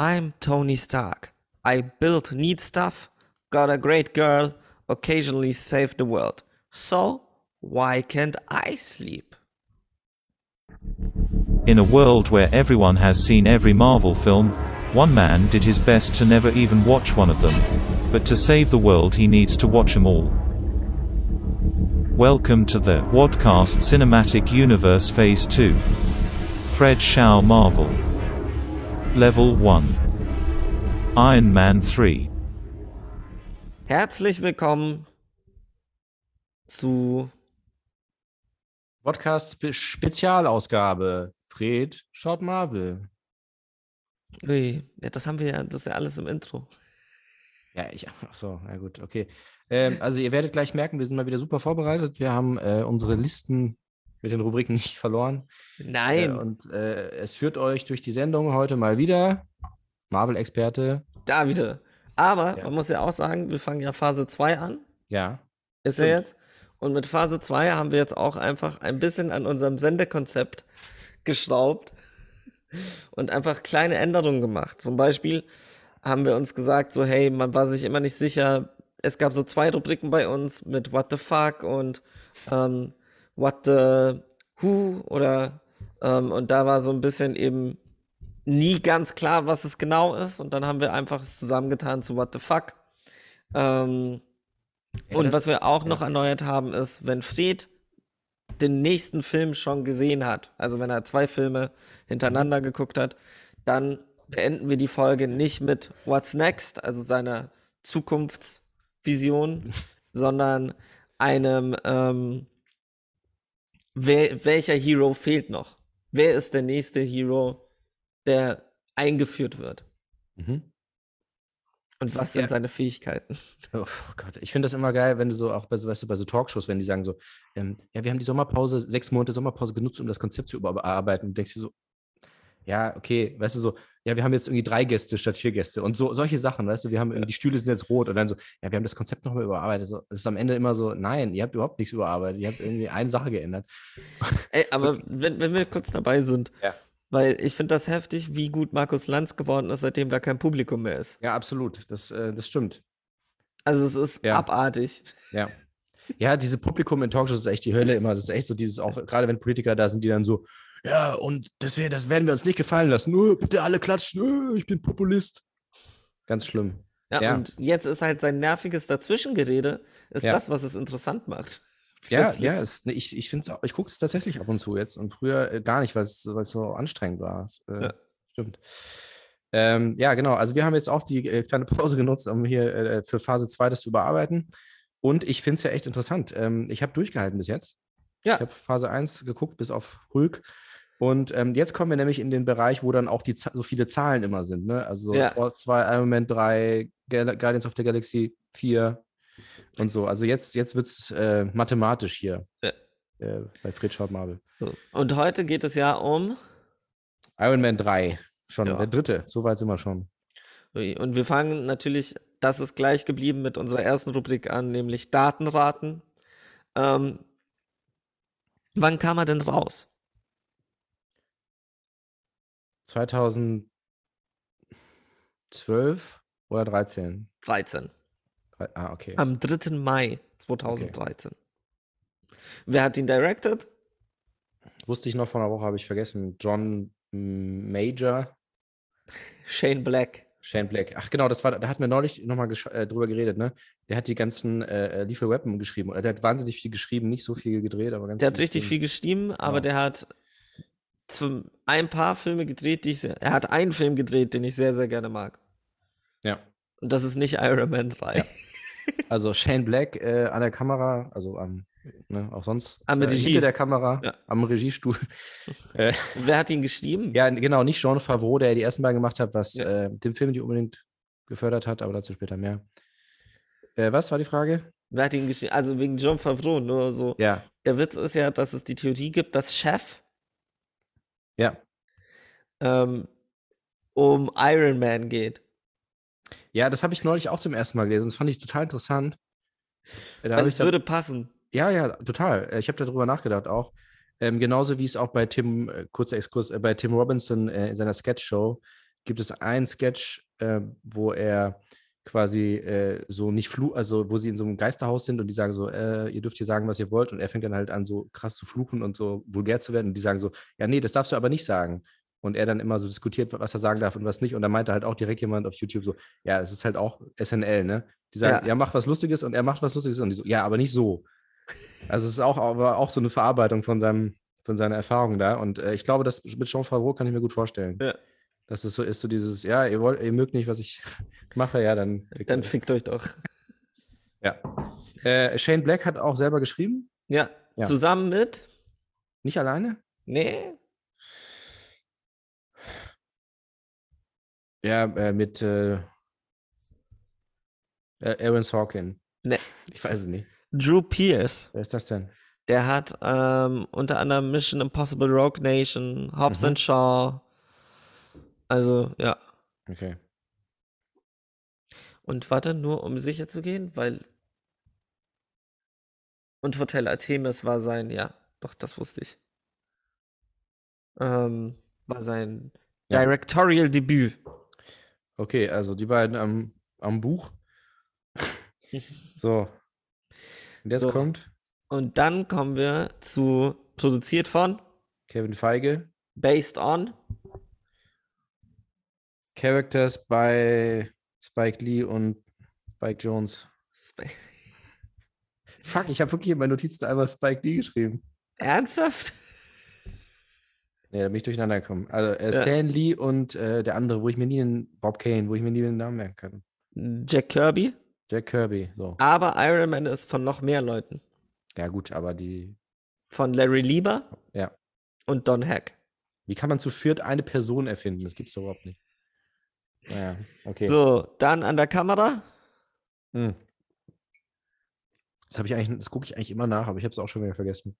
I'm Tony Stark. I built neat stuff, got a great girl, occasionally saved the world. So, why can't I sleep? In a world where everyone has seen every Marvel film, one man did his best to never even watch one of them. But to save the world, he needs to watch them all. Welcome to the Wadcast Cinematic Universe Phase 2. Fred Shaw Marvel. Level 1. Iron Man 3. Herzlich willkommen zu Podcast Spe Spezialausgabe. Fred schaut Marvel. Ui, ja, das haben wir ja, das ist ja alles im Intro. Ja, ich, ach so, ja gut, okay. Ähm, also ihr werdet gleich merken, wir sind mal wieder super vorbereitet. Wir haben äh, unsere Listen mit den Rubriken nicht verloren. Nein, Äh, und äh, es führt euch durch die Sendung heute mal wieder Marvel-Experte. da wieder. Aber Ja. man muss ja auch sagen, wir fangen ja Phase 2 an, Ja. ist ja Stimmt. jetzt. Und mit Phase 2 haben wir jetzt auch einfach ein bisschen an unserem Sendekonzept geschraubt und einfach kleine Änderungen gemacht. Zum Beispiel haben wir uns gesagt, so hey, man war sich immer nicht sicher. Es gab so zwei Rubriken bei uns mit What the fuck und ähm, What the who oder ähm, und da war so ein bisschen eben nie ganz klar, was es genau ist. Und dann haben wir einfach es zusammengetan zu What the fuck. Ähm, Ja, und was wir auch noch erneuert haben, ist, wenn Fred den nächsten Film schon gesehen hat, also wenn er zwei Filme hintereinander geguckt hat, dann beenden wir die Folge nicht mit What's Next, also seiner Zukunftsvision, sondern einem, ähm, wer, welcher Hero fehlt noch? Wer ist der nächste Hero, der eingeführt wird? Mhm. Und was sind Ja. seine Fähigkeiten? Oh Gott, ich finde das immer geil, wenn du so auch bei so, weißt du, bei so Talkshows, wenn die sagen so, ähm, ja, wir haben die Sommerpause, sechs Monate Sommerpause genutzt, um das Konzept zu überarbeiten. Und du denkst dir so, ja, okay, weißt du so, ja, wir haben jetzt irgendwie drei Gäste statt vier Gäste und so solche Sachen, weißt du, wir haben die Stühle sind jetzt rot und dann so, ja, wir haben das Konzept nochmal überarbeitet. So, es ist am Ende immer so, nein, ihr habt überhaupt nichts überarbeitet, ihr habt irgendwie eine Sache geändert. Ey, aber wenn, wenn wir kurz dabei sind, Ja. weil ich finde das heftig, wie gut Markus Lanz geworden ist, seitdem da kein Publikum mehr ist. Ja, absolut, das, äh, das stimmt. Also es ist Ja. abartig. Ja. Ja, diese Publikum in Talkshows ist echt die Hölle immer. Das ist echt so dieses, auch gerade wenn Politiker da sind, die dann so, ja, und das, wär, das werden wir uns nicht gefallen lassen. Nur bitte alle klatschen, äh, ich bin Populist. Ganz schlimm. Ja, Ja. und jetzt ist halt sein nerviges Dazwischengerede, ist Ja. das, was es interessant macht. Ja, Plötzlich. ja, es, ne, ich, ich finde es ich gucke es tatsächlich ab und zu jetzt und früher äh, gar nicht, weil es so anstrengend war. Äh, Ja. Stimmt. Ähm, ja, genau. Also wir haben jetzt auch die äh, kleine Pause genutzt, um hier äh, für Phase 2 das zu überarbeiten. Und ich finde es ja echt interessant. Ähm, ich habe durchgehalten bis jetzt. Ja. Ich habe Phase 1 geguckt, bis auf Hulk. Und ähm, jetzt kommen wir nämlich in den Bereich, wo dann auch die, so viele Zahlen immer sind. Ne? Also Ja. Thor 2, Iron Man 3, Gal Guardians of the Galaxy 4 und so. Also jetzt, jetzt wird es äh, mathematisch hier Ja. äh, bei Fred Schaut Marvel. So. Und heute geht es ja um, Iron Man 3, schon Ja. der dritte. So weit sind wir schon. Und wir fangen natürlich, das ist gleich geblieben mit unserer ersten Rubrik an, nämlich Datenraten. Ähm, wann kam er denn raus? 2012 oder 13? 13. Drei- Ah, okay. Am 3. Mai 2013. Wer hat ihn directed? Wusste ich noch vor einer Woche, habe ich vergessen. John Major, Shane Black. Shane Black. Ach genau, das war, da hatten wir neulich nochmal äh, drüber geredet, ne? Der hat die ganzen äh, Lethal Weapon geschrieben. Oder Der hat wahnsinnig viel geschrieben, nicht so viel gedreht, aber ganz Der hat richtig viel geschrieben. aber Ja. der hat ein paar Filme gedreht, die ich sehr, er hat einen Film gedreht, den ich sehr, sehr gerne mag. Ja. Und das ist nicht Iron Man 3. Ja. Also Shane Black äh, an der Kamera, also am, ne, auch sonst Am äh, Regie. hinter der Kamera, Ja. am Regiestuhl. äh, Wer hat ihn geschrieben? ja, genau, nicht Jean Favreau, der die ersten beiden gemacht hat, was Ja. äh, den Film nicht unbedingt gefördert hat, aber dazu später mehr. Äh, was war die Frage? Wer hat ihn geschrieben? Also wegen John Favreau, nur so. Ja, Der Witz ist ja, dass es die Theorie gibt, dass Chef ja. ähm, um Iron Man geht. Ja, das habe ich neulich auch zum ersten Mal gelesen. Das fand ich total interessant. Äh, Da Weil ich es würde passen. Ja, ja, total. Äh, Ich habe darüber nachgedacht auch. Ähm, genauso wie es auch bei Tim, äh, kurzer Exkurs, äh, bei Tim Robinson äh, in seiner Sketch-Show gibt es einen Sketch, wo er quasi äh, so nicht fluch, also wo sie in so einem Geisterhaus sind und die sagen so, äh, ihr dürft hier sagen, was ihr wollt und er fängt dann halt an, so krass zu fluchen und so vulgär zu werden und die sagen so, ja, nee, das darfst du aber nicht sagen. Und er dann immer so diskutiert, was er sagen darf und was nicht. Und da meinte halt auch direkt jemand auf YouTube so, ja, es ist halt auch SNL, ne? Die sagen, Ja. ja, mach was Lustiges und er macht was Lustiges und die so, ja, aber nicht so. Also es ist auch, aber auch so eine Verarbeitung von seinem, von seiner Erfahrung da. Und äh, ich glaube, das mit Jean Favreau kann ich mir gut vorstellen. Ja. Dass es so ist, so dieses, ja, ihr wollt, ihr mögt nicht, was ich mache, ja, dann. Dann fickt euch doch. ja. Äh, Shane Black hat auch selber geschrieben, Ja, Ja. zusammen mit. nicht alleine. Nee. Ja, äh, mit äh, äh, Aaron Sorkin. Nee. Ich weiß es nicht. Drew Pierce. Wer ist das denn? Der hat ähm, unter anderem Mission Impossible Rogue Nation, Hobbs Mhm. and Shaw. Also, ja. Okay. Und warte, nur um sicher zu gehen, weil. Und Hotel Artemis war sein, ja, doch, das wusste ich. Ähm, war sein Ja. Directorial Debüt. Okay, also die beiden am, am Buch. So. Und jetzt So. kommt Und dann kommen wir zu produziert von, Kevin Feige. based on. Characters bei Spike Lee und Spike Jones. Fuck, ich habe wirklich in meinen Notizen einmal Spike Lee geschrieben. Ernsthaft? Nee, da bin ich durcheinander gekommen. Also äh, Ja. Stan Lee und äh, der andere, wo ich mir nie den, Bob Kane, wo ich mir nie den Namen merken kann. Jack Kirby. Jack Kirby. So. Aber Iron Man ist von noch mehr Leuten. Ja, gut, aber die. Von Larry Lieber Ja. und Don Heck. Wie kann man zu viert eine Person erfinden? Das gibt's doch überhaupt nicht. Naja, okay. So, dann an der Kamera. Hm. Das habe ich eigentlich, das gucke ich eigentlich immer nach, aber ich habe es auch schon wieder vergessen.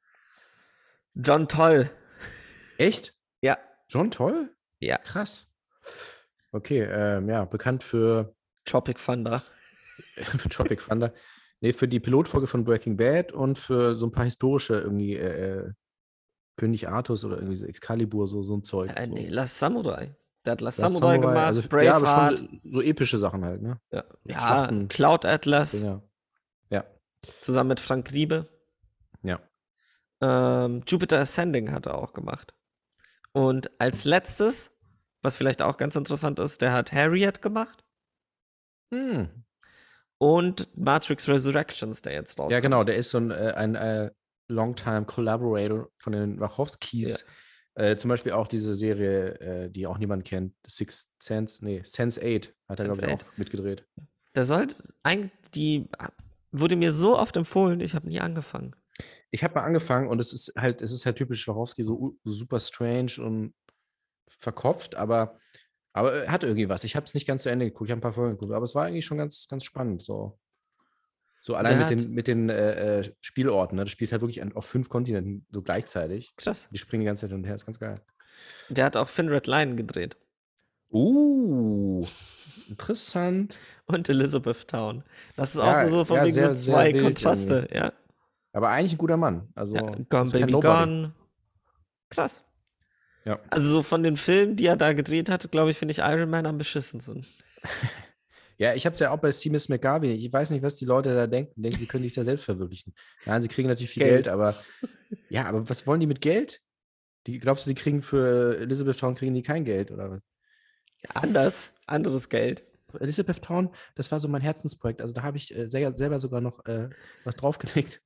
John Toll. Echt? Ja. John Toll? Ja. Krass. Okay, ähm, ja, bekannt für, Tropic Thunder. für Tropic Thunder. Nee, für die Pilotfolge von Breaking Bad und für so ein paar historische irgendwie äh, äh, König Artus oder irgendwie so Excalibur, so, so ein Zeug. Äh, nee, Last Samurai. Der Last, Last Samurai, gemacht, also, ja, Braveheart. schon so, epische Sachen halt, ne? ja, ja. Cloud Atlas. Dinger. Ja, Zusammen mit Frank Riebe. ja. Ähm, Jupiter Ascending hat er auch gemacht. Und als letztes, was vielleicht auch ganz interessant ist, der hat Harriet gemacht Hm. und Matrix Resurrections, der jetzt rauskommt. Ja, genau, der ist so ein, äh, ein äh, Longtime Collaborator von den Wachowskis. Äh, zum Beispiel auch diese Serie, äh, die auch niemand kennt, Six Sense, nee, Sense 8 hat er, glaube ich, Sense8. auch mitgedreht. Der sollte eigentlich, die wurde mir so oft empfohlen, ich habe nie angefangen. Ich habe mal angefangen und es ist halt, es ist halt typisch Wachowski, so super strange und verkopft, aber, aber er hat irgendwie was. Ich habe es nicht ganz zu Ende geguckt, ich habe ein paar Folgen geguckt, aber es war eigentlich schon ganz, ganz spannend. So, so allein mit den, mit den äh, äh, Spielorten. Ne? Das spielt halt wirklich an, auf fünf Kontinenten so gleichzeitig. Krass. Die springen die ganze Zeit hin und her, ist ganz geil. Der hat auch Finn Red Line gedreht. Uh, interessant. Und Elizabeth Town. Das ist Ja, auch so, so von ja, wegen sehr, so zwei Kontraste, ja. Aber eigentlich ein guter Mann. Also, ja. Gone Baby. Gone. Krass. Ja. Also so von den Filmen, die er da gedreht hat, glaube ich, finde ich Iron Man am beschissensten. Ja, ich habe es ja auch bei Seamus McGarvey. Ich weiß nicht, was die Leute da denken. Denken, sie können sich ja selbst verwirklichen. Nein, sie kriegen natürlich viel Geld, Geld. aber ja, aber was wollen die mit Geld? Die, glaubst du, die kriegen für Elizabeth Town kriegen die kein Geld oder was? Anders, anderes Geld. So, Elizabeth Town, das war so mein Herzensprojekt. Also da habe ich äh, sehr, selber sogar noch äh, was draufgelegt.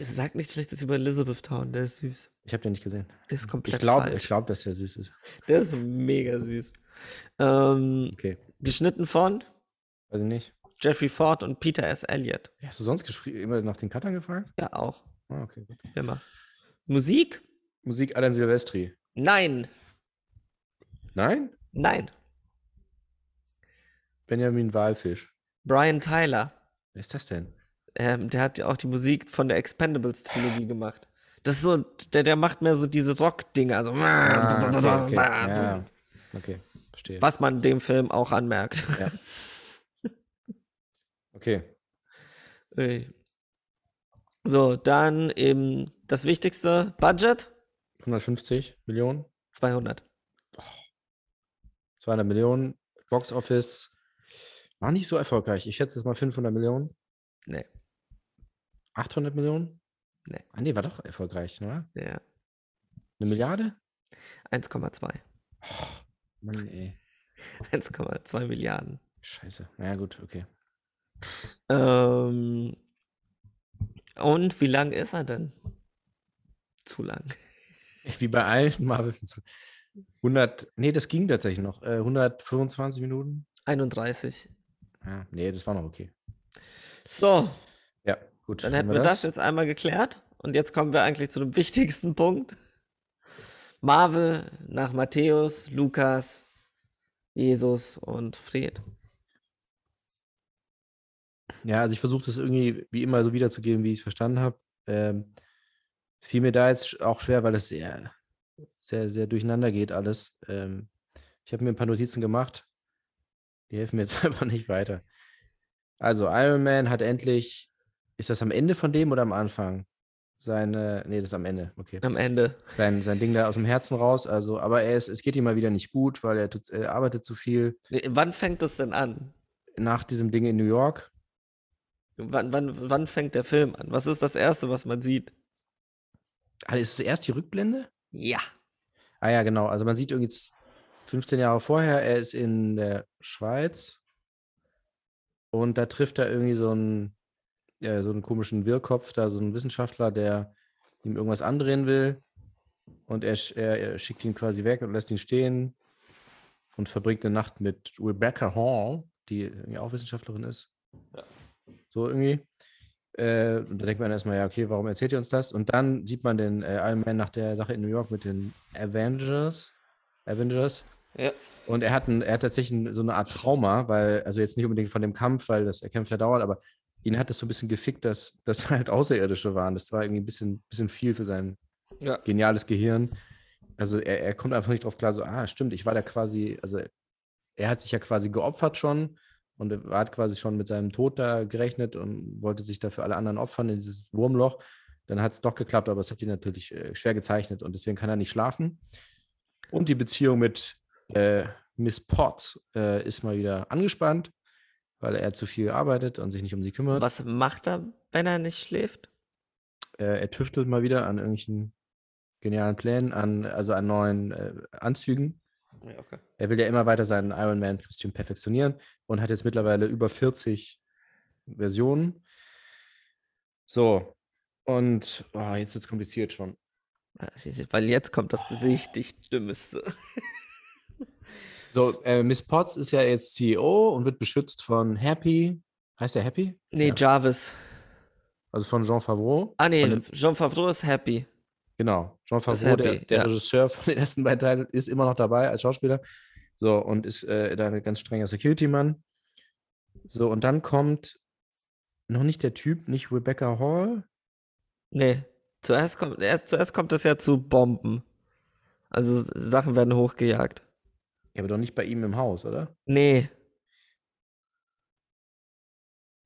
Sag nichts Schlechtes über Elizabeth Town, der ist süß. Ich habe den nicht gesehen. Der ist komplett Ich glaube, glaube, dass der süß ist. Der ist mega süß. Ähm, Okay, geschnitten von weiß ich nicht. Jeffrey Ford und Peter S. Elliott. Hast du sonst immer nach den Cuttern gefragt? Ja, auch. Ah, okay. gut. Immer. Musik? Musik Alan Silvestri. Nein. Nein? Nein. Benjamin Walfisch. Brian Tyler. Wer ist das denn? Ähm, der hat ja auch die Musik von der Expendables-Trilogie gemacht. Das ist so, der, der macht mehr so diese Rock-Dinger. Also, Ah, okay, okay. Ja, okay, verstehe. Was man dem Film auch anmerkt. Ja. Okay. So, dann eben das Wichtigste: Budget 150 Millionen? 200. 200 Millionen. Box Office war nicht so erfolgreich. Ich schätze es mal 500 Millionen. Nee. 800 Millionen? Nee. Ah, nee, war doch erfolgreich, ne? Ja. Eine Milliarde? 1,2. Mann, ey. 1,2 Milliarden. Scheiße. Na ja, gut, okay. Ähm, und wie lang ist er denn? Zu lang. Wie bei allen Marvel. 100, nee, das ging tatsächlich noch. Äh, 125 Minuten? 31. Ja, nee, das war noch okay. So, gut. dann hätten wir das jetzt einmal geklärt. Und jetzt kommen wir eigentlich zu dem wichtigsten Punkt. Marvel nach Matthäus, Lukas, Jesus und Fred. Ja, also ich versuche das irgendwie wie immer so wiederzugeben, wie ich es verstanden habe. Ähm, fiel mir da jetzt auch schwer, weil es sehr, sehr, sehr durcheinander geht alles. Ähm, ich habe mir ein paar Notizen gemacht. Die helfen mir jetzt einfach nicht weiter. Also Iron Man hat endlich, ist das am Ende von dem oder am Anfang? Seine, nee, das ist am Ende, okay. Am Ende. Sein, sein Ding da aus dem Herzen raus. Also, aber er ist, es geht ihm mal wieder nicht gut, weil er, tut, er arbeitet zu viel. Nee, Wann fängt das denn an? Nach diesem Ding in New York, Wann, wann, wann fängt der Film an? Was ist das Erste, was man sieht? ah, ist es erst die Rückblende? Ja. Ah ja, genau. Also man sieht irgendwie z- 15 Jahre vorher, er ist in der Schweiz und da trifft er irgendwie so einen, ja, so einen komischen Wirrkopf, da so einen Wissenschaftler, der ihm irgendwas andrehen will und er, er, er schickt ihn quasi weg und lässt ihn stehen und verbringt eine Nacht mit Rebecca Hall, die irgendwie auch Wissenschaftlerin ist. So irgendwie. Äh, und da denkt man erstmal, ja, okay, warum erzählt ihr uns das? Und dann sieht man den äh, Iron Man nach der Sache in New York mit den Avengers. Avengers. Ja. Und er hat, ein, er hat tatsächlich so eine Art Trauma, weil, also jetzt nicht unbedingt von dem Kampf, weil das er kämpft ja dauert, aber ihn hat es so ein bisschen gefickt, dass das halt Außerirdische waren. Das war irgendwie ein bisschen, bisschen viel für sein Ja. geniales Gehirn. Also er, er kommt einfach nicht drauf klar, so, ah, stimmt, ich war da quasi, also er hat sich ja quasi geopfert schon und er hat quasi schon mit seinem Tod da gerechnet und wollte sich dafür alle anderen opfern in dieses Wurmloch. Dann hat es doch geklappt, aber es hat ihn natürlich äh, schwer gezeichnet und deswegen kann er nicht schlafen. Und die Beziehung mit äh, Miss Potts äh, ist mal wieder angespannt, weil er zu viel arbeitet und sich nicht um sie kümmert. Was macht er, wenn er nicht schläft? Äh, er tüftelt mal wieder an irgendwelchen genialen Plänen, an, also an neuen äh, Anzügen. Okay. Er will ja immer weiter sein Iron Man-Kostüm perfektionieren und hat jetzt mittlerweile über 40 Versionen. So, und oh, jetzt wird es kompliziert schon. Weil jetzt kommt das richtig Dümmste. So, äh, Miss Potts ist ja jetzt CEO und wird beschützt von Happy. Heißt er Happy? Nee, Ja. Jarvis. Also von Jean Favreau. Ah, nee, dem- Jean Favreau ist happy. Genau, Jean Favreau, der, happy, der ja. Regisseur von den ersten beiden Teilen, ist immer noch dabei als Schauspieler. So, und ist äh, da ein ganz strenger Security-Mann. So, und dann kommt noch nicht der Typ, nicht Rebecca Hall. Nee, zuerst kommt, erst, zuerst kommt es ja zu Bomben. Also Sachen werden hochgejagt. Ja, aber doch nicht bei ihm im Haus, oder? Nee,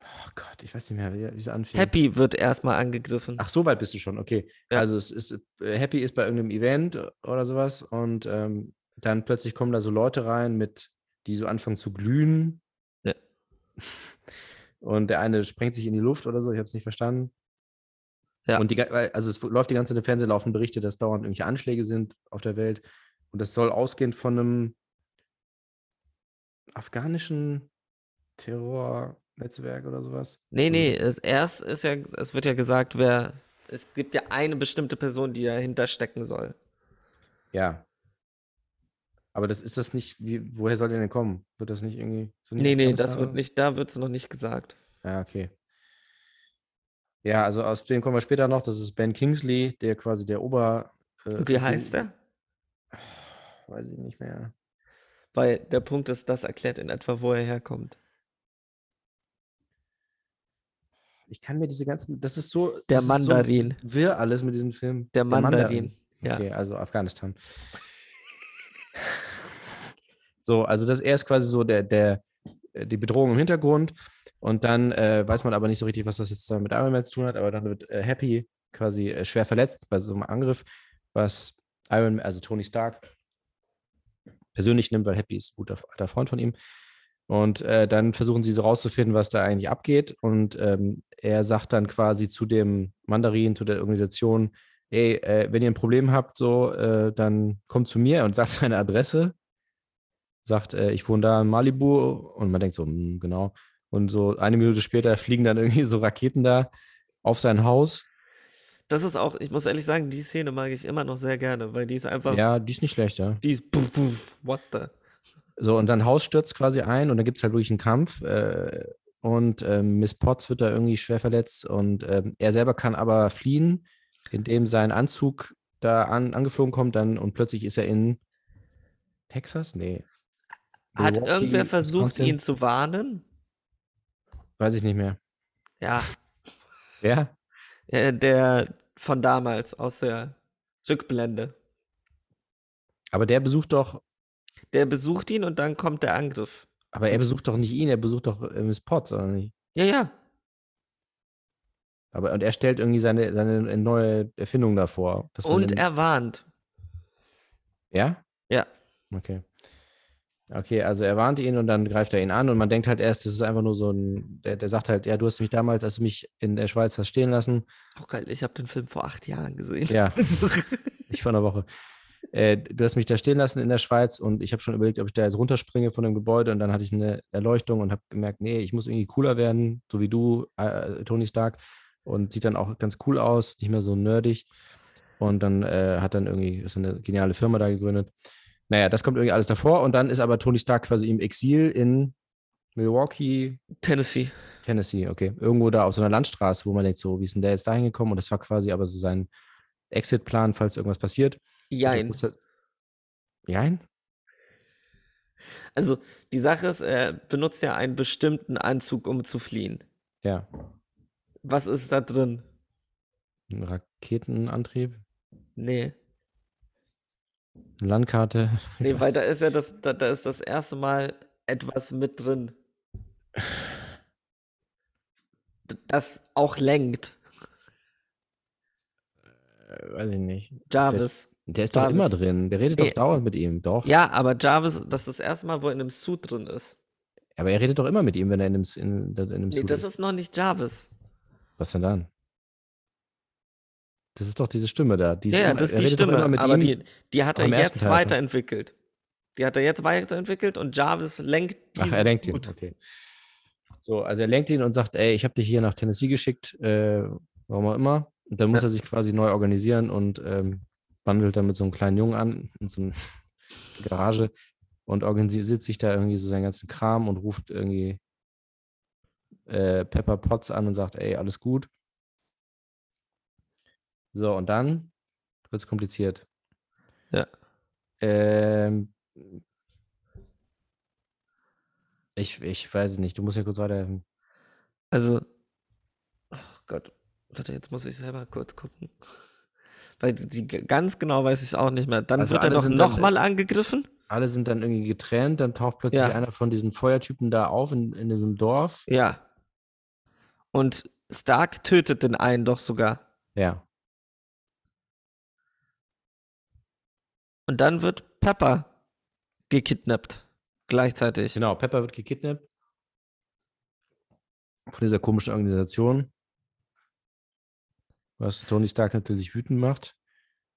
Oh Gott, ich weiß nicht mehr, wie es anfing. Happy wird erstmal angegriffen. Ach, so weit bist du schon, okay. Ja. Also es ist, äh, Happy ist bei irgendeinem Event oder sowas und ähm, dann plötzlich kommen da so Leute rein, mit, die so anfangen zu glühen. Ja. Und der eine sprengt sich in die Luft oder so, ich habe es nicht verstanden. Ja. Und die, also es läuft die ganze Zeit im Fernsehen, laufen Berichte, dass dauernd irgendwelche Anschläge sind auf der Welt. Und das soll ausgehend von einem afghanischen Terrornetzwerk oder sowas. Nee, nee, es, erst ist ja, es wird ja gesagt, wer, es gibt ja eine bestimmte Person, die dahinter stecken soll. Ja. Aber das ist das nicht, wie, woher soll der denn kommen? Wird das nicht irgendwie. So Nee, nee, das wird nicht, da wird es noch nicht gesagt. Ja, okay. Ja, also aus dem kommen wir später noch. Das ist Ben Kingsley, der quasi der Ober. Äh, wie heißt der? Weiß ich nicht mehr. Weil der Punkt ist, das erklärt in etwa, wo er herkommt. Ich kann mir diese ganzen. Das ist so. Der ist so Mandarin. wirr alles mit diesem Film. Der Mandarin, ja. Okay, also Afghanistan. So, also das er ist quasi so der, der, äh, die Bedrohung im Hintergrund. Und dann äh, weiß man aber nicht so richtig, was das jetzt da mit Iron Man zu tun hat, aber dann wird äh, Happy quasi äh, schwer verletzt bei so einem Angriff, was Iron Man, also Tony Stark, persönlich nimmt, weil Happy ist ein guter alter Freund von ihm. Und äh, dann versuchen sie so rauszufinden, was da eigentlich abgeht. Und ähm, er sagt dann quasi zu dem Mandarin, zu der Organisation, ey, äh, wenn ihr ein Problem habt, so, äh, dann kommt zu mir und sagt seine Adresse. Sagt, äh, ich wohne da in Malibu. Und man denkt so, hm, genau. Und so eine Minute später fliegen dann irgendwie so Raketen da auf sein Haus. Das ist auch, ich muss ehrlich sagen, die Szene mag ich immer noch sehr gerne, weil die ist einfach, Ja, die ist nicht schlecht, ja. die ist puff, puff, what the. So, und sein Haus stürzt quasi ein und dann gibt es halt wirklich einen Kampf. Äh, und ähm, Miss Potts wird da irgendwie schwer verletzt und ähm, er selber kann aber fliehen, indem sein Anzug da an, angeflogen kommt dann und plötzlich ist er in Texas? Nee. Hat Milwaukee, irgendwer versucht, ihn zu warnen? Weiß ich nicht mehr. Ja, Wer? äh, der von damals aus der Rückblende. Aber der besucht doch, Der besucht ihn und dann kommt der Angriff. aber er besucht doch nicht ihn, er besucht doch äh, Miss Potts, oder nicht? Ja, ja. Aber und er stellt irgendwie seine, seine neue Erfindung davor. Und er warnt. Ja? Ja. Okay. Okay, also er warnt ihn und dann greift er ihn an und man denkt halt erst, das ist einfach nur so ein, der, der sagt halt, ja, du hast mich damals, als du mich in der Schweiz hast stehen lassen. Auch geil, ich habe den Film vor acht Jahren gesehen. Ja, ich vor einer Woche. Äh, du hast mich da stehen lassen in der Schweiz und ich habe schon überlegt, ob ich da jetzt runterspringe von dem Gebäude und dann hatte ich eine Erleuchtung und habe gemerkt, nee, ich muss irgendwie cooler werden, so wie du, äh, Tony Stark. Und sieht dann auch ganz cool aus, nicht mehr so nerdig. Und dann äh, hat dann irgendwie so eine geniale Firma da gegründet. Naja, das kommt irgendwie alles davor und dann ist aber Tony Stark quasi im Exil in Milwaukee, Tennessee. Tennessee, okay. Irgendwo da auf so einer Landstraße, wo man denkt, so, wie ist denn der jetzt da hingekommen? Und das war quasi aber so sein Exit-Plan, falls irgendwas passiert. Jein. er- Jein? Also die Sache ist, er benutzt ja einen bestimmten Anzug, um zu fliehen. Ja. Was ist da drin? Ein Raketenantrieb, Nee. Eine Landkarte. Nee, weil da ist ja das, da, da ist das erste Mal etwas mit drin. Das auch lenkt. Äh, weiß ich nicht. Jarvis. Der ist doch Jarvis. immer drin. Der redet Nee. doch dauernd mit ihm. Doch. Ja, aber Jarvis, das ist das erste Mal, wo er in einem Suit drin ist. Aber er redet doch immer mit ihm, wenn er in einem, in, in einem Nee, Suit das ist. ist noch nicht Jarvis. Was denn dann? Das ist doch diese Stimme da. Die Ja, ja, das ist die Stimme, aber die, die hat er jetzt weiterentwickelt. Die hat er jetzt weiterentwickelt und Jarvis lenkt Ach, dieses er lenkt ihn. Suit. Okay. So, also er lenkt ihn und sagt, ey, ich habe dich hier nach Tennessee geschickt, äh, warum auch immer. Und dann muss Ja. er sich quasi neu organisieren und ähm, wandelt dann mit so einem kleinen Jungen an, in so einer Garage und organisiert sich da irgendwie so seinen ganzen Kram und ruft irgendwie äh, Pepper Potts an und sagt, ey, alles gut. So, und dann wird es kompliziert. Ja. Ähm, ich, ich weiß es nicht. Du musst ja kurz weiterhelfen. Also, oh Gott, warte, jetzt muss ich selber kurz gucken. Weil die, ganz genau weiß ich es auch nicht mehr. Dann Also wird er doch nochmal angegriffen. Alle sind dann irgendwie getrennt. Dann taucht plötzlich Ja. einer von diesen Feuertypen da auf in, in diesem Dorf. Ja. Und Stark tötet den einen doch sogar. Ja. Und dann wird Pepper gekidnappt. Gleichzeitig. Genau, Pepper wird gekidnappt. Von dieser komischen Organisation. Was Tony Stark natürlich wütend macht.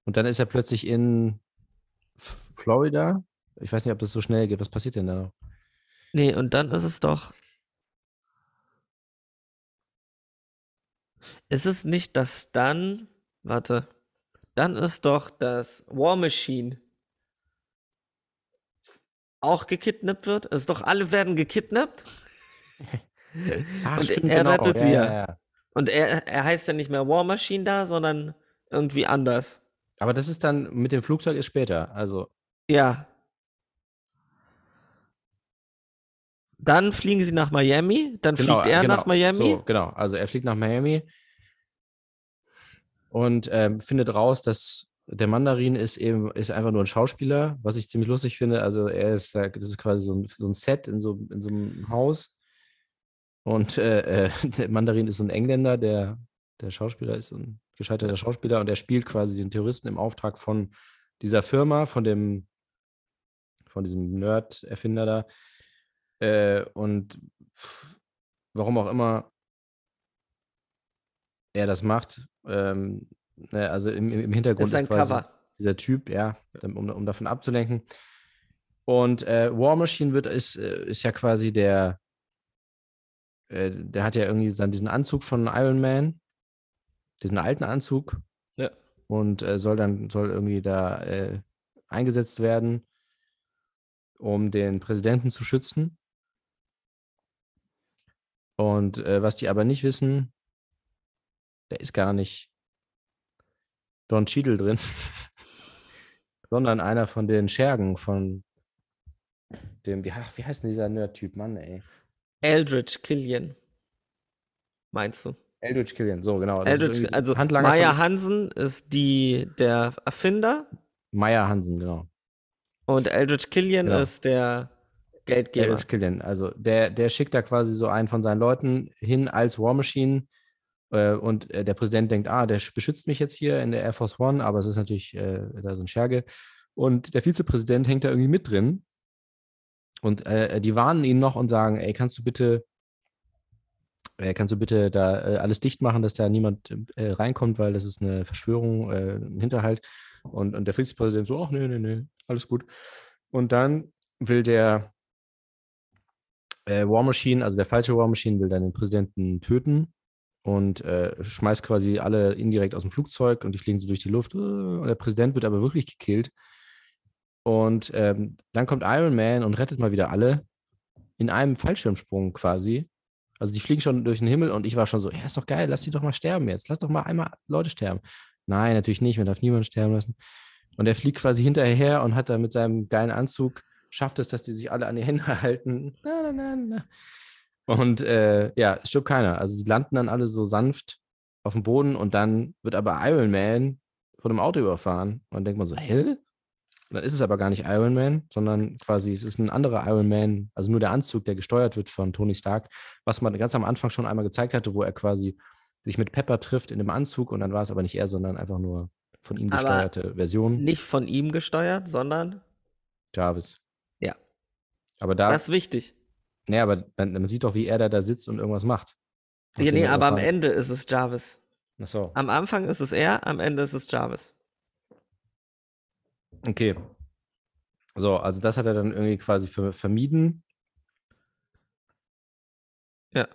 Und dann ist er plötzlich in Florida. Ich weiß nicht, ob das so schnell geht. Was passiert denn da noch? Nee, und dann ist es doch. Ist es nicht, dass dann. Warte. Dann ist doch das War Machine auch gekidnappt wird. Es ist doch, alle werden gekidnappt. Ach, Und er genau. rettet sie ja. ja. Und er, er heißt ja nicht mehr War Machine da, sondern irgendwie anders. Aber das ist dann mit dem Flugzeug ist später. Also, Ja. Dann fliegen sie nach Miami, dann genau, fliegt er genau, nach Miami. So, genau. Also er fliegt nach Miami und ähm, findet raus, dass der Mandarin ist eben ist einfach nur ein Schauspieler, was ich ziemlich lustig finde. Also er ist, da- das ist quasi so ein, so ein Set in so, in so einem Haus. Und äh, äh, der Mandarin ist so ein Engländer, der, der Schauspieler ist so ein gescheiterter Schauspieler und er spielt quasi den Terroristen im Auftrag von dieser Firma, von dem von diesem Nerd-Erfinder da. Äh, und warum auch immer er das macht, ähm, also im, im Hintergrund Ist sein quasi Cover. dieser Typ, ja, um, um davon abzulenken. Und äh, War Machine wird, ist, äh, ist ja quasi der, äh, der hat ja irgendwie dann diesen Anzug von Iron Man, diesen alten Anzug. Ja. Und äh, soll dann, soll irgendwie da äh, eingesetzt werden, um den Präsidenten zu schützen. Und äh, was die aber nicht wissen, der ist gar nicht Don Cheadle drin, sondern einer von den Schergen von dem, wie, ach, wie heißt denn dieser Nerd-Typ, Mann, ey? Eldridge Killian. Meinst du? Eldridge Killian, so genau. Eldridge, also Handlanger Maya Hansen ist die, der Erfinder Maya Hansen, genau. und Eldridge Killian Genau. ist der Geldgeber. Eldridge Killian, also der, der schickt da quasi so einen von seinen Leuten hin als War Machine und äh, der Präsident denkt, ah, der sch- beschützt mich jetzt hier in der Air Force One, aber es ist natürlich äh, da so ein Scherge. Und der Vizepräsident hängt da irgendwie mit drin. Und äh, die warnen ihn noch und sagen, ey, kannst du bitte, äh, kannst du bitte da äh, alles dicht machen, dass da niemand äh, reinkommt, weil das ist eine Verschwörung, äh, ein Hinterhalt. Und, und der Vizepräsident so, ach nee, nee, nee, alles gut. Und dann will der äh, War Machine, also der falsche War Machine, will dann den Präsidenten töten und äh, schmeißt quasi alle indirekt aus dem Flugzeug und die fliegen so durch die Luft. Und der Präsident wird aber wirklich gekillt. Und ähm, dann kommt Iron Man und rettet mal wieder alle in einem Fallschirmsprung quasi. Also die fliegen schon durch den Himmel und ich war schon so, ja, ist doch geil, lass die doch mal sterben jetzt. Lass doch mal einmal Leute sterben. Nein, natürlich nicht, man darf niemanden sterben lassen. Und er fliegt quasi hinterher und hat da mit seinem geilen Anzug, schafft es, dass die sich alle an die Hände halten. Na, na, na, na. Und äh, ja, es stirbt keiner. Also sie landen dann alle so sanft auf dem Boden und dann wird aber Iron Man von einem Auto überfahren. Und dann denkt man so, hä? Und dann ist es aber gar nicht Iron Man, sondern quasi es ist ein anderer Iron Man, also nur der Anzug, der gesteuert wird von Tony Stark, was man ganz am Anfang schon einmal gezeigt hatte, wo er quasi sich mit Pepper trifft in dem Anzug und dann war es aber nicht er, sondern einfach nur von ihm Aber gesteuerte Version. Nicht von ihm gesteuert, sondern Jarvis. Ja. Aber da, das ist wichtig. Nee, aber man, man sieht doch, wie er da, da sitzt und irgendwas macht. Ja, nee, er aber am Ende ist es Jarvis. Ach so. Am Anfang ist es er, am Ende ist es Jarvis. Okay. So, also das hat er dann irgendwie quasi ver vermieden. Ja.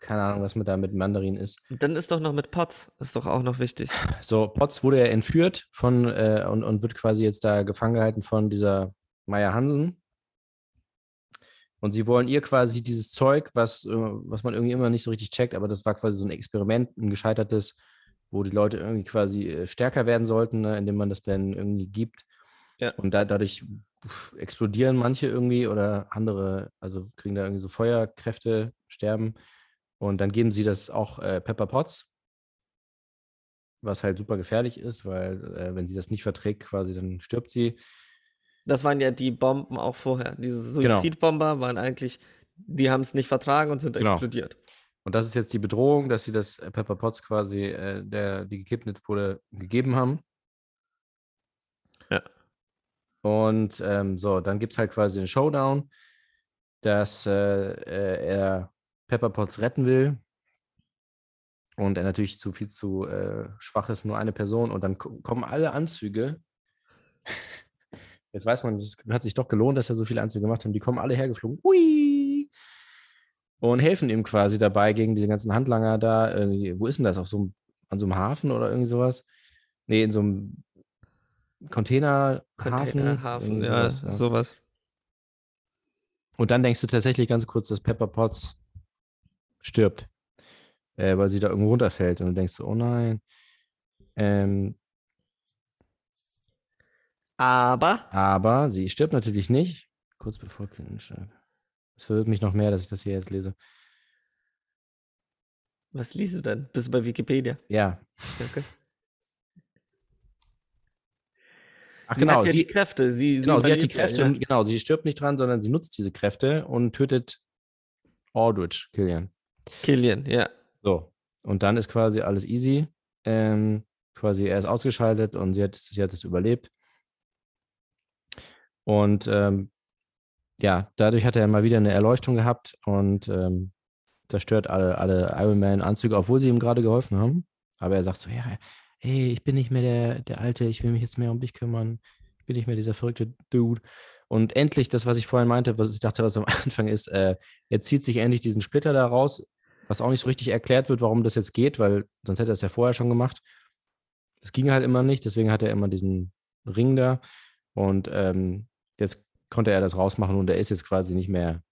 Keine Ahnung, was mit da mit Mandarin ist. Dann ist doch noch mit Potts, ist doch auch noch wichtig. So, Potts wurde ja entführt von äh, und, und wird quasi jetzt da gefangen gehalten von dieser Maya Hansen. Und sie wollen ihr quasi dieses Zeug, was, äh, was man irgendwie immer nicht so richtig checkt, aber das war quasi so ein Experiment, ein gescheitertes, wo die Leute irgendwie quasi äh, stärker werden sollten, ne, indem man das dann irgendwie gibt. Ja. Und da, dadurch explodieren manche irgendwie oder andere, also kriegen da irgendwie so Feuerkräfte, sterben. Und dann geben sie das auch äh, Pepper Potts, was halt super gefährlich ist, weil äh, wenn sie das nicht verträgt, quasi, dann stirbt sie. Das waren ja die Bomben auch vorher. Diese Genau. Suizidbomber waren eigentlich, die haben es nicht vertragen und sind Genau. explodiert. Und das ist jetzt die Bedrohung, dass sie das äh, Pepper Potts quasi, äh, der, die gekidnappt wurde, gegeben haben. Ja. Und ähm, so, dann gibt es halt quasi einen Showdown, dass äh, äh, er Pepper Potts retten will. Und er natürlich zu viel zu äh, schwach ist, nur eine Person. Und dann ko- kommen alle Anzüge. Jetzt weiß man, es hat sich doch gelohnt, dass er so viele Anzüge gemacht hat. Die kommen alle hergeflogen. Hui! Und helfen ihm quasi dabei gegen diese ganzen Handlanger da. Irgendwie, wo ist denn das? Auf so einem, an so einem Hafen oder irgendwie sowas? Nee, in so einem Containerhafen. Containerhafen, ja, sowas, ja. sowas. Und dann denkst du tatsächlich ganz kurz, dass Pepper Potts stirbt, äh, weil sie da irgendwo runterfällt. Und du denkst, oh nein. Ähm, Aber aber sie stirbt natürlich nicht. Kurz bevor stirbt. Es verwirrt mich noch mehr, dass ich das hier jetzt lese. was liest du denn? Bist du bei Wikipedia? Ja. Okay. Ach Sie genau, hat ja sie, die Kräfte. Sie, genau, sie hat die Kräfte. ja. Genau, sie stirbt nicht dran, sondern sie nutzt diese Kräfte und tötet Aldrich, Killian. Killian, ja. So. Und dann ist quasi alles easy. Ähm, quasi er ist ausgeschaltet und sie hat, sie hat es überlebt. Und ähm, ja, dadurch hat er mal wieder eine Erleuchtung gehabt und ähm, zerstört alle, alle Iron Man-Anzüge, obwohl sie ihm gerade geholfen haben. Aber er sagt so, ja, hey, ich bin nicht mehr der, der Alte, ich will mich jetzt mehr um dich kümmern. Ich bin nicht mehr dieser verrückte Dude. Und endlich, das, was ich vorhin meinte, was ich dachte, was am Anfang ist, äh, er zieht sich endlich diesen Splitter da raus, was auch nicht so richtig erklärt wird, warum das jetzt geht, weil sonst hätte er es ja vorher schon gemacht. Das ging halt immer nicht, deswegen hat er immer diesen Ring da. Und ähm, jetzt konnte er das rausmachen und er ist jetzt quasi nicht mehr,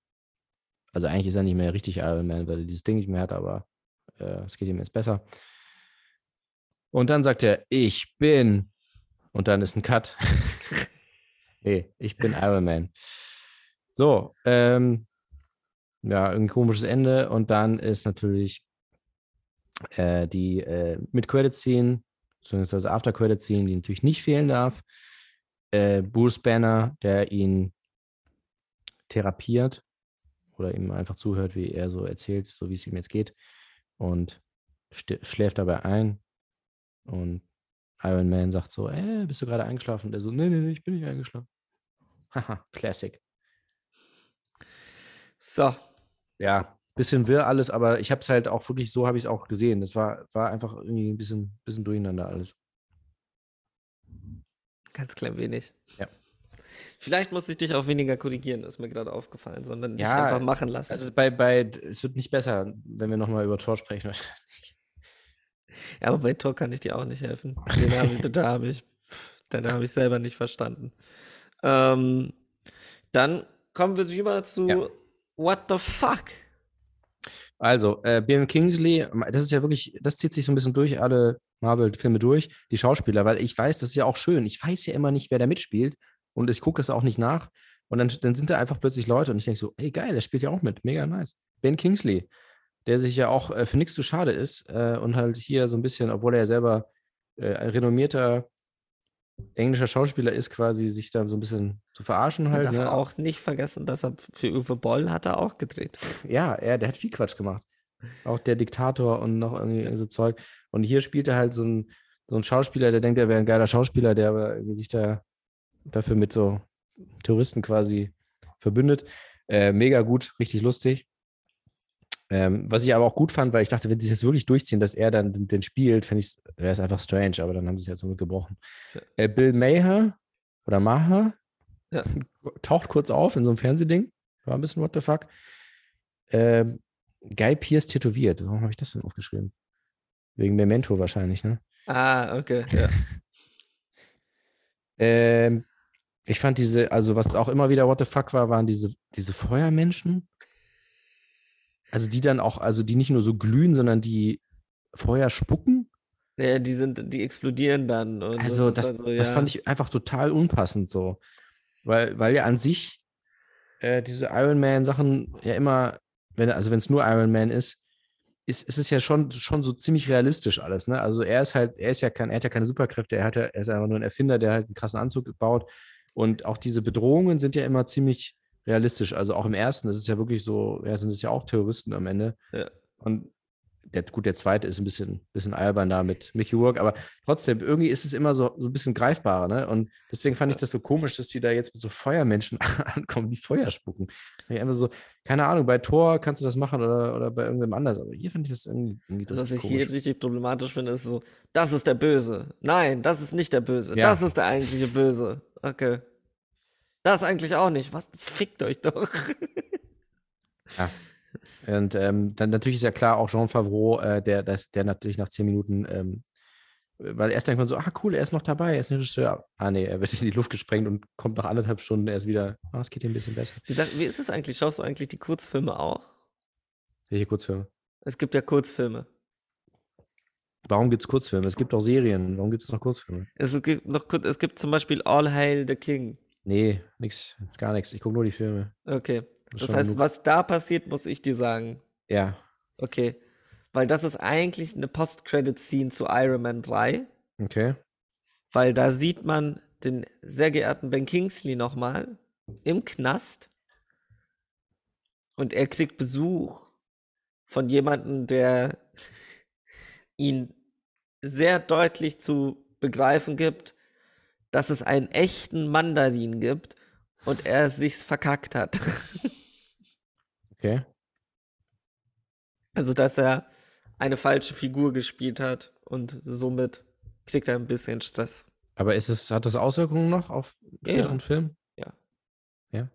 also eigentlich ist er nicht mehr richtig Iron Man, weil er dieses Ding nicht mehr hat, aber äh, es geht ihm jetzt besser. Und dann sagt er, ich bin. Und dann ist ein Cut. nee, ich bin Iron Man. So, ähm, ja, ein komisches Ende. Und dann ist natürlich äh, die äh, Mid-Credit-Scene, beziehungsweise After-Credit-Scene, die natürlich nicht fehlen darf. Äh, Bruce Banner, der ihn therapiert oder ihm einfach zuhört, wie er so erzählt, so wie es ihm jetzt geht. Und schläft dabei ein. Und Iron Man sagt so, ey, bist du gerade eingeschlafen? Und er so, nee, nee, nee, ich bin nicht eingeschlafen. Haha, Classic. So. Ja, bisschen wirr alles, aber ich habe es halt auch wirklich, so habe ich es auch gesehen. Das war, war einfach irgendwie ein bisschen, bisschen durcheinander alles. Ganz klein wenig. Ja. Vielleicht muss ich dich auch weniger korrigieren, ist mir gerade aufgefallen, sondern dich Ja, einfach machen lassen. Also bei, bei, es wird nicht besser, wenn wir nochmal über Tor sprechen. ja, aber bei Tor kann ich dir auch nicht helfen. Den hab ich, da habe ich, den habe ich selber nicht verstanden. Ähm, dann kommen wir rüber zu Ja. What the fuck? Also, äh, Ben Kingsley, das ist ja wirklich, das zieht sich so ein bisschen durch alle Marvel-Filme durch, die Schauspieler, weil ich weiß, das ist ja auch schön. Ich weiß ja immer nicht, wer da mitspielt und ich gucke es auch nicht nach. Und dann, dann sind da einfach plötzlich Leute und ich denke so, ey, geil, der spielt ja auch mit, mega nice. Ben Kingsley, der sich ja auch äh, für nichts zu schade ist äh, und halt hier so ein bisschen, obwohl er ja selber äh, ein renommierter englischer Schauspieler ist, quasi sich da so ein bisschen zu verarschen Man halt. darf ne? auch nicht vergessen, dass er für Uwe Boll hat er auch gedreht. Ja, er, der hat viel Quatsch gemacht. Auch der Diktator und noch irgendwie so Zeug. Und hier spielt er halt so ein, so ein Schauspieler, der denkt, er wäre ein geiler Schauspieler, der aber sich da dafür mit so Terroristen quasi verbündet. Äh, mega gut, richtig lustig. Ähm, was ich aber auch gut fand, weil ich dachte, wenn sie es jetzt wirklich durchziehen, dass er dann den, den spielt, finde ich, wäre es einfach strange, aber dann haben sie es ja zum Glück gebrochen. Äh, Bill Maher oder Maher Ja. taucht kurz auf in so einem Fernsehding. War ein bisschen what the fuck. Ähm, Guy Pierce tätowiert. Warum habe ich das denn aufgeschrieben? Wegen Memento wahrscheinlich, ne? Ah, okay. Ja. Ähm, ich fand diese, also was auch immer wieder what the fuck war, waren diese, diese Feuermenschen. Also die dann auch, also die nicht nur so glühen, sondern die Feuer spucken. ja, die sind, die explodieren dann. Also das, dann so, das ja. fand ich einfach total unpassend so. Weil, weil ja an sich äh, diese Iron Man-Sachen ja immer, wenn, also wenn es nur Iron Man ist, ist, ist es ja schon, schon so ziemlich realistisch alles, ne? Also er ist halt, er ist ja kein, er hat ja keine Superkräfte, er hat ja, er ist einfach nur ein Erfinder, der halt einen krassen Anzug baut. Und auch diese Bedrohungen sind ja immer ziemlich realistisch. Also auch im ersten, das ist ja wirklich so, ja, sind es ja auch Terroristen am Ende. Ja. Und der, gut, der zweite ist ein bisschen, bisschen albern da mit Mickey Rourke, aber trotzdem, irgendwie ist es immer so, so ein bisschen greifbarer, ne? Und deswegen fand ich das so komisch, dass die da jetzt mit so Feuermenschen ankommen, die Feuer spucken. Einfach so, keine Ahnung, bei Thor kannst du das machen oder, oder bei irgendwem anders, aber hier finde ich das irgendwie, irgendwie Also, Was ich komisch. hier richtig problematisch finde, ist so, das ist der Böse. Nein, das ist nicht der Böse. Ja. Das ist der eigentliche Böse. Okay. Das eigentlich auch nicht. Was? Fickt euch doch. Und ähm, dann natürlich ist ja klar auch Jean Favreau, äh, der, der, der natürlich nach zehn Minuten, ähm, weil erst denkt man so, ah cool, er ist noch dabei, er ist ein Regisseur. Ah nee, er wird in die Luft gesprengt und kommt nach anderthalb Stunden erst wieder, ah, es geht ihm ein bisschen besser. Wie, sag- wie ist es eigentlich? Schaust du eigentlich die Kurzfilme auch? Welche Kurzfilme? Es gibt ja Kurzfilme. Warum gibt es Kurzfilme? Es gibt auch Serien, warum gibt es noch Kurzfilme? Es gibt noch es gibt zum Beispiel All Hail the King. Nee, nix, gar nichts. Ich gucke nur die Filme. Okay. Das heißt, genug. was da passiert, muss ich dir sagen. Ja, Okay. Weil das ist eigentlich eine Post-Credit-Scene zu Iron Man 3. okay. Weil da sieht man den sehr geehrten Ben Kingsley nochmal im Knast. Und er kriegt Besuch von jemandem, der ihn sehr deutlich zu begreifen gibt, dass es einen echten Mandarin gibt und er sich's verkackt hat. Okay. Also, dass er eine falsche Figur gespielt hat und somit kriegt er ein bisschen Stress. Aber ist es, hat das Auswirkungen noch auf Ja, ihren Film? Ja. Ja.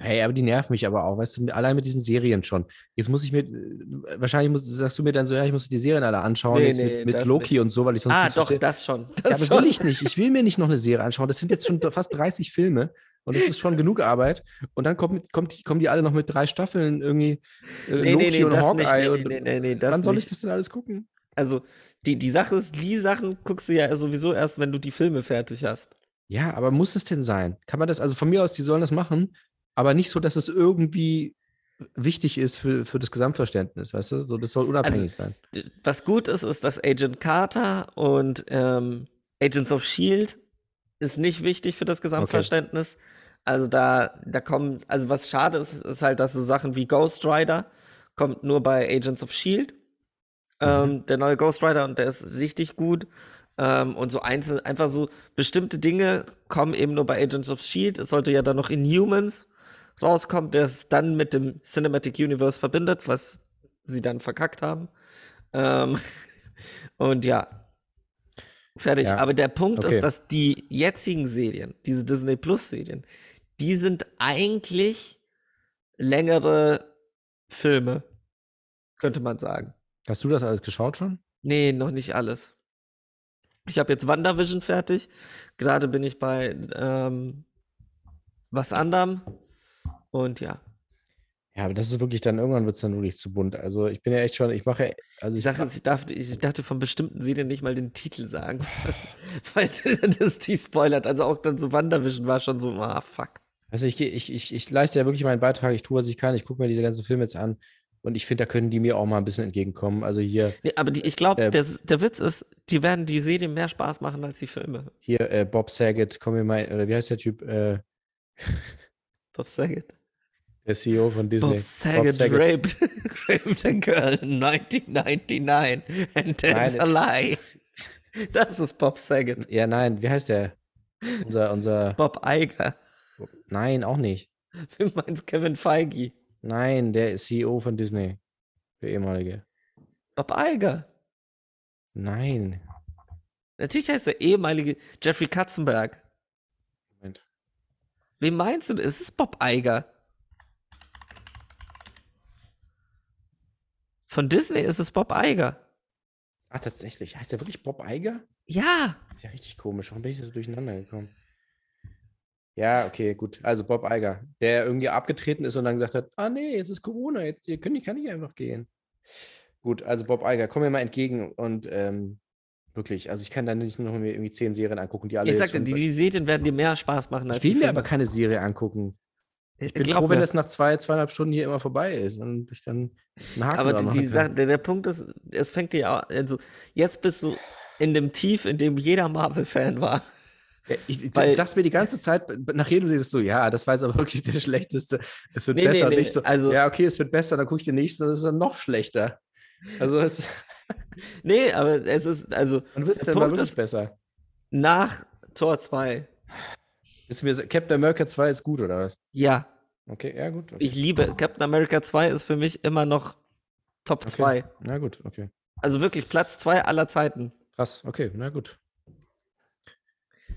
Hey, aber die nerven mich aber auch, weißt du, allein mit diesen Serien schon. Jetzt muss ich mir, äh, wahrscheinlich muss, sagst du mir dann so, ja, ich muss die Serien alle anschauen, Nee, jetzt nee, mit, mit Loki nicht. und so, weil ich sonst Ah, doch, verstehe. das schon. Ja, Das aber schon. will ich nicht. Ich will mir nicht noch eine Serie anschauen. Das sind jetzt schon fast 30 Filme und das ist schon genug Arbeit. Und dann kommt, kommt, die- kommen die alle noch mit drei Staffeln irgendwie äh, Nee, Loki nee, nee, und das Hawkeye. nicht. Nee, nee, nee, nee, wann soll nicht. ich das denn alles gucken? Also, die, die Sache ist, die Sachen guckst du ja sowieso erst, wenn du die Filme fertig hast. Ja, aber muss das denn sein? Kann man das, also von mir aus, die sollen das machen, aber nicht so, dass es irgendwie wichtig ist für, für das Gesamtverständnis, weißt du? So, das soll unabhängig sein. Was gut ist, ist, dass Agent Carter und ähm, Agents of Shield ist nicht wichtig für das Gesamtverständnis. Also da, da kommen, also was schade ist, ist halt, dass so Sachen wie Ghost Rider kommt nur bei Agents of Shield. Ähm, der neue Ghost Rider und der ist richtig gut. Ähm, und so einzeln, einfach so bestimmte Dinge kommen eben nur bei Agents of Shield. Es sollte ja dann noch Inhumans rauskommen, der es dann mit dem Cinematic Universe verbindet, was sie dann verkackt haben. Ähm, und ja, fertig. Ja, Aber der Punkt okay. ist, dass die jetzigen Serien, diese Disney Plus Serien, die sind eigentlich längere Filme, könnte man sagen. Hast du das alles geschaut schon? Nee, noch nicht alles. Ich habe jetzt WandaVision fertig. Gerade bin ich bei ähm, was anderem. Und ja. Ja, aber das ist wirklich dann, irgendwann wird es dann wirklich zu bunt. Also ich bin ja echt schon, ich mache, also ich, Sache ich, darf, ich dachte von bestimmten Serien nicht mal den Titel sagen. Weil das die spoilert. Also auch dann so WandaVision war schon so, ah, fuck. also ich, ich, ich, ich leiste ja wirklich meinen Beitrag, ich tue, was ich kann, ich gucke mir diese ganzen Filme jetzt an und ich finde, da können die mir auch mal ein bisschen entgegenkommen. Also hier, Nee, aber die, ich glaube, Äh, der, der Witz ist, die werden die Serien mehr Spaß machen als die Filme. hier äh, Bob Saget, komm mir mal, oder wie heißt der Typ, äh, Bob Saget. Der CEO von Disney. Bob Saget, raped, raped a girl in 1999 and that's Nein. a lie. Das ist Bob Saget. Ja, nein, wie heißt der? Unser, unser, Bob Iger. nein, auch nicht. Wie meinst Kevin Feige? Nein, der ist CEO von Disney. Der ehemalige. Bob Iger. Nein. Natürlich heißt der ehemalige Jeffrey Katzenberg. Moment. Wen meinst du? Es ist Bob Iger. Von Disney ist es Bob Iger. Ach, tatsächlich. Heißt der wirklich Bob Iger? Ja. Das ist ja richtig komisch. Warum bin ich das durcheinander gekommen? Ja, okay, gut. Also Bob Iger, der irgendwie abgetreten ist und dann gesagt hat, ah nee, jetzt ist Corona, jetzt ihr könnt, kann ich einfach gehen. Gut, also Bob Iger, komm mir mal entgegen und ähm, wirklich, also ich kann da nicht noch irgendwie zehn Serien angucken, die alle Ich sagte, die, die Serien werden dir mehr Spaß machen als Ich will mir aber keine Serie angucken. Ich bin Glaub froh, wenn das nach zwei, zweieinhalb Stunden hier immer vorbei ist und ich dann einen Haken Aber die, die kann. Sache, der, der Punkt ist, es fängt dir ja, also jetzt bist du in dem Tief, in dem jeder Marvel-Fan war. Ja, ich, ich, Weil- du sagst mir die ganze Zeit, nachdem du siehst, so, ja, das war jetzt aber wirklich der schlechteste. Es wird Nee, nee, besser. und nee, nicht so, also- ja, okay, es wird besser, dann gucke ich den nächsten und es ist dann noch schlechter. Also, es, Nee, aber es ist, also, wann wird es denn mal wirklich besser? nach Tor 2, Ist mir, Captain America 2 ist gut, oder was? ja, Okay, ja, gut. Okay. ich liebe, Captain America 2 ist für mich immer noch Top okay. 2. Na gut, okay. Also wirklich Platz 2 aller Zeiten. Krass, okay, na gut.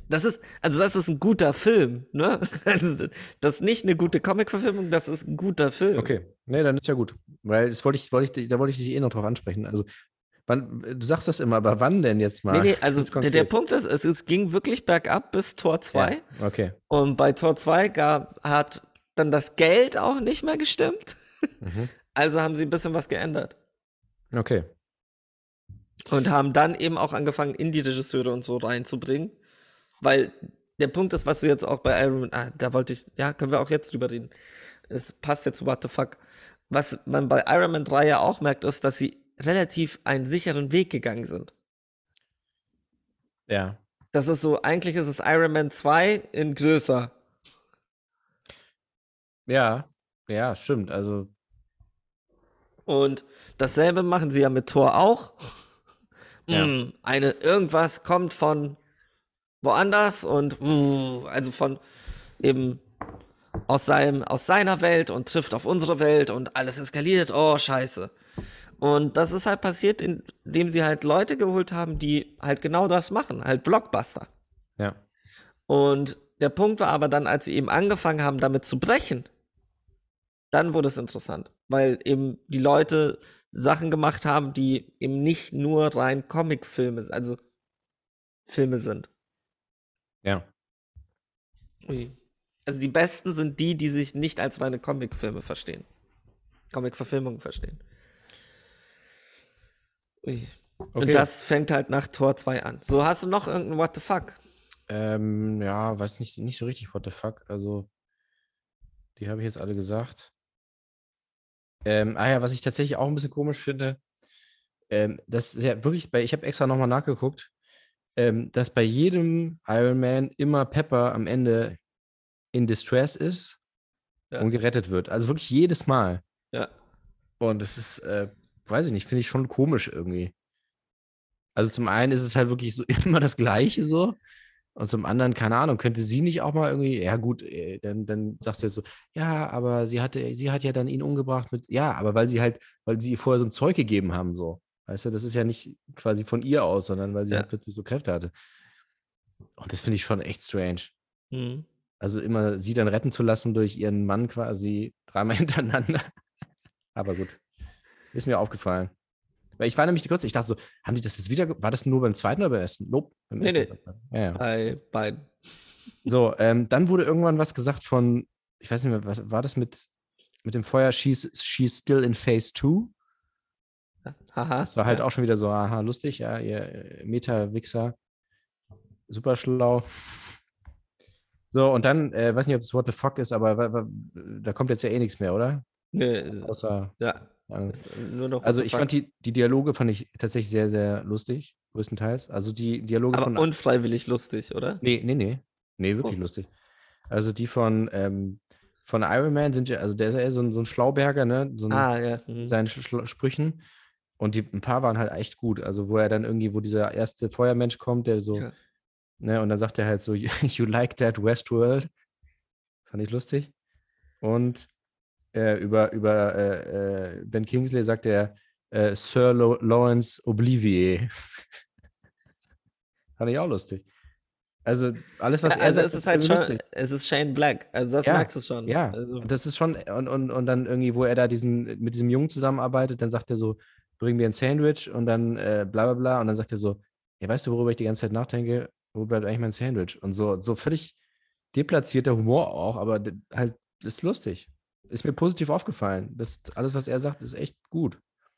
Das ist, also das ist ein guter Film, ne? Das ist nicht eine gute Comic-Verfilmung, das ist ein guter Film. Okay, nee, dann ist ja gut. Weil das wollte ich, wollte ich, da wollte ich dich eh noch drauf ansprechen. Also, wann, du sagst das immer, aber wann denn jetzt mal? Nee, nee, also der, der. Punkt ist, es, es ging wirklich bergab bis Tor 2. Ja, okay. Und bei Tor 2 gab, hat dann das Geld auch nicht mehr gestimmt. Mhm. Also haben sie ein bisschen was geändert. Okay. Und haben dann eben auch angefangen, Indie-Regisseure und so reinzubringen. Weil der Punkt ist, was du jetzt auch bei Iron Man, ah, da wollte ich, ja, können wir auch jetzt drüber reden. Es passt jetzt zu What the fuck. Was man bei Iron Man 3 ja auch merkt, ist, dass sie relativ einen sicheren Weg gegangen sind. Ja. Das ist so, eigentlich ist es Iron Man 2 in größer. Ja, ja, stimmt. Also, Und dasselbe machen sie ja mit Thor auch. Ja. Mm, eine, irgendwas kommt von woanders und uh, also von eben aus, seinem, aus seiner Welt und trifft auf unsere Welt und alles eskaliert. Oh, scheiße. Und das ist halt passiert, indem sie halt Leute geholt haben, die halt genau das machen, halt Blockbuster. Ja. Und der Punkt war aber dann, als sie eben angefangen haben, damit zu brechen, dann wurde es interessant, weil eben die Leute Sachen gemacht haben, die eben nicht nur rein Comicfilme, also Filme sind. Ja. Also die besten sind die, die sich nicht als reine Comicfilme verstehen. Comic-Verfilmungen verstehen. Okay. Und das fängt halt nach Tor 2 an. So, hast du noch irgendein What the fuck? Ähm, ja, weiß nicht, nicht so richtig, what the fuck. Also, die habe ich jetzt alle gesagt. Ähm, ah ja, was ich tatsächlich auch ein bisschen komisch finde, ähm, das ist ja wirklich bei, ich habe extra nochmal nachgeguckt, ähm, dass bei jedem Iron Man immer Pepper am Ende in Distress ist Ja. und gerettet wird. Also wirklich jedes Mal. Ja. Und das ist, äh, weiß ich nicht, finde ich schon komisch irgendwie. Also zum einen ist es halt wirklich so immer das Gleiche so. Und zum anderen, keine Ahnung, könnte sie nicht auch mal irgendwie, ja gut, äh, dann, dann sagst du jetzt so, ja, aber sie hatte, sie hat ja dann ihn umgebracht mit, ja, aber weil sie halt, weil sie ihr vorher so ein Zeug gegeben haben, so. Weißt du, das ist ja nicht quasi von ihr aus, sondern weil sie Ja. halt plötzlich so Kräfte hatte. Und das finde ich schon echt strange. Mhm. Also immer sie dann retten zu lassen durch ihren Mann quasi dreimal hintereinander. Aber gut. Ist mir aufgefallen. Weil ich war nämlich kurz, ich dachte so, haben die das jetzt wieder, war das nur beim zweiten oder beim ersten? Nope. Beim Nee, ersten. nee. Ja, ja. Bei beiden. So, ähm, dann wurde irgendwann was gesagt von, ich weiß nicht mehr, was war das mit, mit dem Feuer, she's, she's still in Phase 2? Haha. Das war halt ja. auch schon wieder so, aha, lustig, ja, ihr äh, Meta-Wichser. Super schlau. So, und dann, äh, weiß nicht, ob das What the fuck ist, aber da kommt jetzt ja eh nichts mehr, oder? Nee, Außer. ja. Äh, noch Also ich fand die, die Dialoge fand ich tatsächlich sehr, sehr lustig, größtenteils. Also die Dialoge Aber von. unfreiwillig lustig, oder? nee, nee, nee. Nee, wirklich Oh. lustig. Also die von, ähm, von Iron Man sind ja, also der ist ja eher so ein, so ein Schlauberger, ne? So ein, Ah, ja. mhm. seinen Sch Schla- Sprüchen. Und die, ein paar waren halt echt gut. Also wo er dann irgendwie, wo dieser erste Feuermensch kommt, der so, Ja. ne, und dann sagt er halt so, you like that Westworld. Fand ich lustig. Und äh, über, über äh, äh, Ben Kingsley sagt er äh, Sir Lo Lawrence Oblivier. Fand ich auch lustig. Also alles, was Ja, er also sagt, es ist halt irgendwie schon, es ist Shane Black. Also das Ja, merkst du schon. ja, Also, das ist schon, und, und, und dann irgendwie, wo er da diesen, mit diesem Jungen zusammenarbeitet, dann sagt er so, bring mir ein Sandwich und dann äh, bla bla bla. Und dann sagt er so, ja, weißt du, worüber ich die ganze Zeit nachdenke? Wo bleibt eigentlich mein Sandwich? Und so, so völlig deplatzierter Humor auch, aber halt, ist lustig. Ist mir positiv aufgefallen. Das, alles, was er sagt, ist echt gut.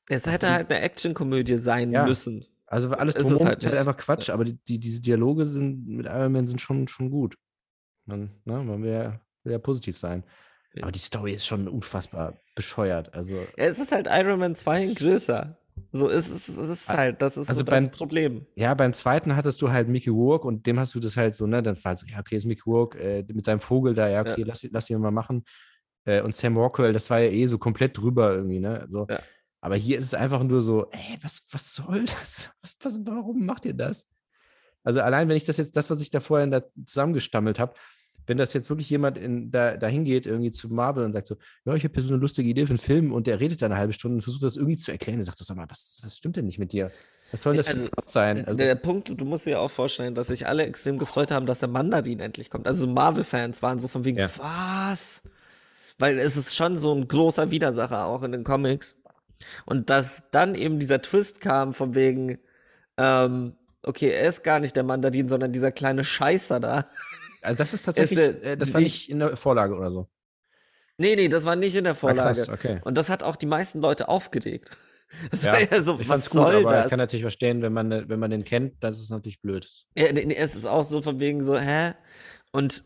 es hätte halt eine Actionkomödie sein Ja. müssen. Also alles Ist es drumherum halt ist halt einfach Quatsch, aber die, die, diese Dialoge sind mit Iron Man sind schon, schon gut. Man, ne, man will ja, will ja positiv sein. Aber die Story ist schon unfassbar bescheuert. Also, Ja, es ist halt Iron Man 2 in größer. So ist es, es ist halt, das ist Also so das beim- Problem. ja, beim zweiten hattest du halt Mickey Rourke und dem hast du das halt so, ne, dann war halt so, ja, okay, ist Mickey Rourke äh, mit seinem Vogel da, ja, okay, Ja. lass, lass ihn mal machen. Äh, und Sam Rockwell, das war ja eh so komplett drüber irgendwie, ne, so. Ja. Aber hier ist es einfach nur so, ey, was, was soll das? Was, was, warum macht ihr das? Also allein, wenn ich das jetzt, das, was ich da vorhin da zusammengestammelt habe, wenn das jetzt wirklich jemand in, da, da hingeht, irgendwie zu Marvel und sagt so, ja, ich habe hier so eine lustige Idee für einen Film und der redet da eine halbe Stunde und versucht das irgendwie zu erklären, dann sagt er, sag mal, was, was stimmt denn nicht mit dir? Was soll das für Also, ein Plot sein? Also, der Punkt, du musst dir auch vorstellen, dass sich alle extrem gefreut haben, dass der Mandarin endlich kommt. Also Marvel-Fans waren so von wegen, Ja. was? Weil es ist schon so ein großer Widersacher auch in den Comics. Und dass dann eben dieser Twist kam von wegen, ähm, okay, er ist gar nicht der Mandarin, sondern dieser kleine Scheißer da. also das ist tatsächlich, der- äh, das war nicht in der Vorlage oder so. Nee, nee, das war nicht in der Ah, Vorlage. krass, okay. Und das hat auch die meisten Leute aufgeregt. Das Ja, war ja so, Ich was fand's gut, soll aber das? ich kann natürlich verstehen, wenn man, wenn man den kennt, das ist natürlich blöd. Ja, nee, nee, es ist auch so von wegen so, hä? Und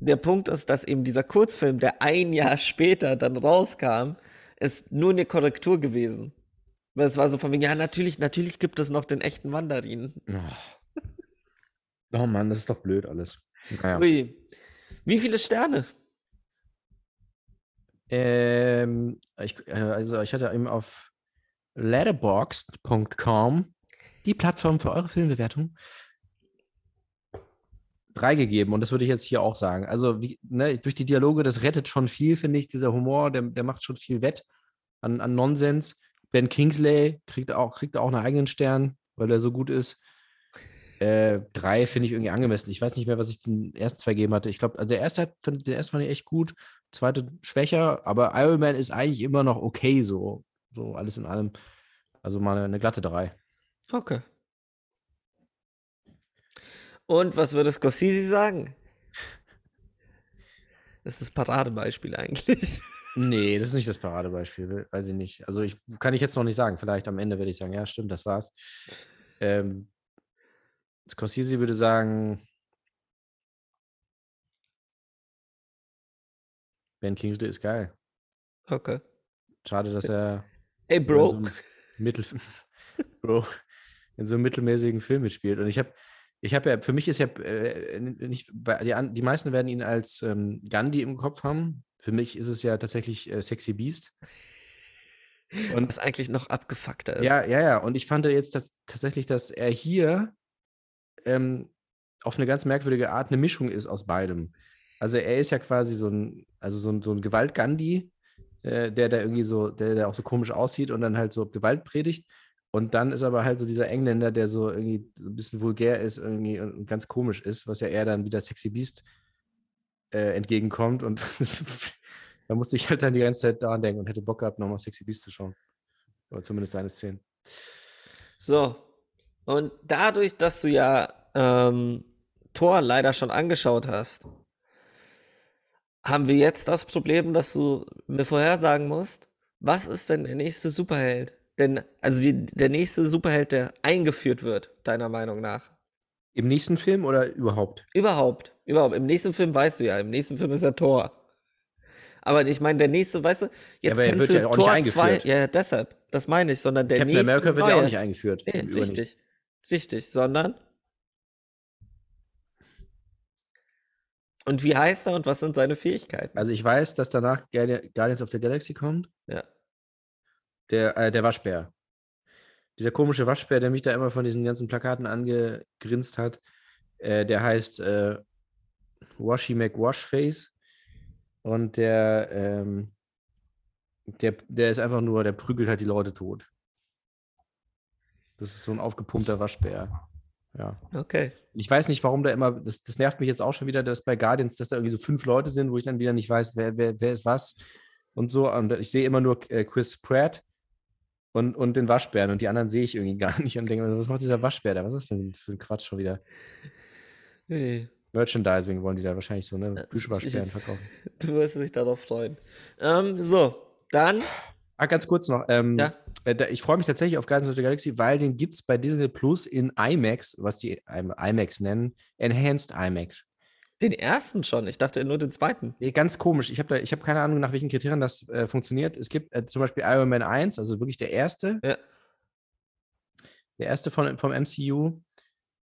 der Punkt ist, dass eben dieser Kurzfilm, der ein Jahr später dann rauskam, ist nur eine Korrektur gewesen. Weil es war so von wegen, ja, natürlich, natürlich gibt es noch den echten Mandarin. Oh. oh Mann, das ist doch blöd alles. Naja. Ui. Wie viele Sterne? Ähm, ich, äh, also ich hatte eben auf letterboxd.com die Plattform für eure Filmbewertung drei gegeben und das würde ich jetzt hier auch sagen. Also wie, ne, durch die Dialoge, das rettet schon viel, finde ich. Dieser Humor, der, der macht schon viel wett an, an Nonsens. Ben Kingsley kriegt auch, kriegt auch einen eigenen Stern, weil er so gut ist. Äh, drei finde ich irgendwie angemessen. Ich weiß nicht mehr, was ich den ersten zwei gegeben hatte. Ich glaube, also der erste hat, den ersten fand ich echt gut, zweite schwächer, aber Iron Man ist eigentlich immer noch okay, so, so alles in allem. Also mal eine glatte drei. Okay. Und was würde Scorsese sagen? Das ist das Paradebeispiel eigentlich. Nee, das ist nicht das Paradebeispiel, weiß ich nicht. Also ich kann ich jetzt noch nicht sagen. Vielleicht am Ende werde ich sagen, ja, stimmt, das war's. Ähm, Scorsese würde sagen, Ben Kingsley ist geil. Okay. Schade, dass er Ey, in so Bro. Mittel Bro, in so einem mittelmäßigen Film mitspielt. Und ich habe, ich habe ja, für mich ist ja äh, nicht, die, die meisten werden ihn als ähm, Gandhi im Kopf haben. Für mich ist es ja tatsächlich äh, Sexy Beast. Und Was eigentlich noch abgefuckter ist. ja, ja, ja. Und ich fand jetzt dass, tatsächlich, dass er hier ähm, auf eine ganz merkwürdige Art eine Mischung ist aus beidem. Also er ist ja quasi so ein, also so ein, so ein Gewalt-Gandhi, äh, der da irgendwie so, der, der auch so komisch aussieht und dann halt so Gewalt predigt. Und dann ist aber halt so dieser Engländer, der so irgendwie ein bisschen vulgär ist irgendwie und, ganz komisch ist, was ja eher dann wieder Sexy Beast äh, entgegenkommt. Und da musste ich halt dann die ganze Zeit daran denken und hätte Bock gehabt, nochmal Sexy Beast zu schauen. Oder zumindest seine Szenen. So. Und dadurch, dass du ja ähm, Thor leider schon angeschaut hast, haben wir jetzt das Problem, dass du mir vorhersagen musst, was ist denn der nächste Superheld? Denn, also die, der nächste Superheld, der eingeführt wird, deiner Meinung nach. Im nächsten Film oder überhaupt? Überhaupt, überhaupt. Im nächsten Film weißt du ja, im nächsten Film ist er Thor. Aber ich meine, der nächste, weißt du, jetzt er kennst du ja auch nicht Tor 2, eingeführt. ja, deshalb, das meine ich, sondern der Captain nächste America wird ja auch neue. nicht eingeführt. Nee, richtig. Richtig, sondern. Und wie heißt er und was sind seine Fähigkeiten? Also ich weiß, dass danach Guardi- Guardians of the Galaxy kommt. Ja. Der, äh, der Waschbär. Dieser komische Waschbär, der mich da immer von diesen ganzen Plakaten angegrinst hat, äh, der heißt äh, Washy McWashface. Und der, ähm, der, der ist einfach nur, der prügelt halt die Leute tot. Das ist so ein aufgepumpter Waschbär. Ja. Okay. Ich weiß nicht, warum da immer, das, das nervt mich jetzt auch schon wieder, dass bei Guardians, dass da irgendwie so fünf Leute sind, wo ich dann wieder nicht weiß, wer, wer, wer ist was und so. Und ich sehe immer nur äh, Chris Pratt und, und den Waschbären und die anderen sehe ich irgendwie gar nicht und denke, mir, was macht dieser Waschbär da? Was ist das für ein, für ein Quatsch schon wieder? Nee, Merchandising wollen die da wahrscheinlich so, ne? Äh, Plüschwaschbären verkaufen. Du wirst dich darauf freuen. Ähm, so, dann. Ah, ganz kurz noch. Ähm, Ja. äh, ich freue mich tatsächlich auf Guardians of the Galaxy, weil den gibt es bei Disney Plus in IMAX, was die IMAX nennen, Enhanced IMAX. Den ersten schon. Ich dachte nur den zweiten. Nee, ganz komisch. Ich habe da, ich habe keine Ahnung, nach welchen Kriterien das äh, funktioniert. Es gibt äh, zum Beispiel Iron Man 1, also wirklich der erste. Ja. Der erste von, vom MCU.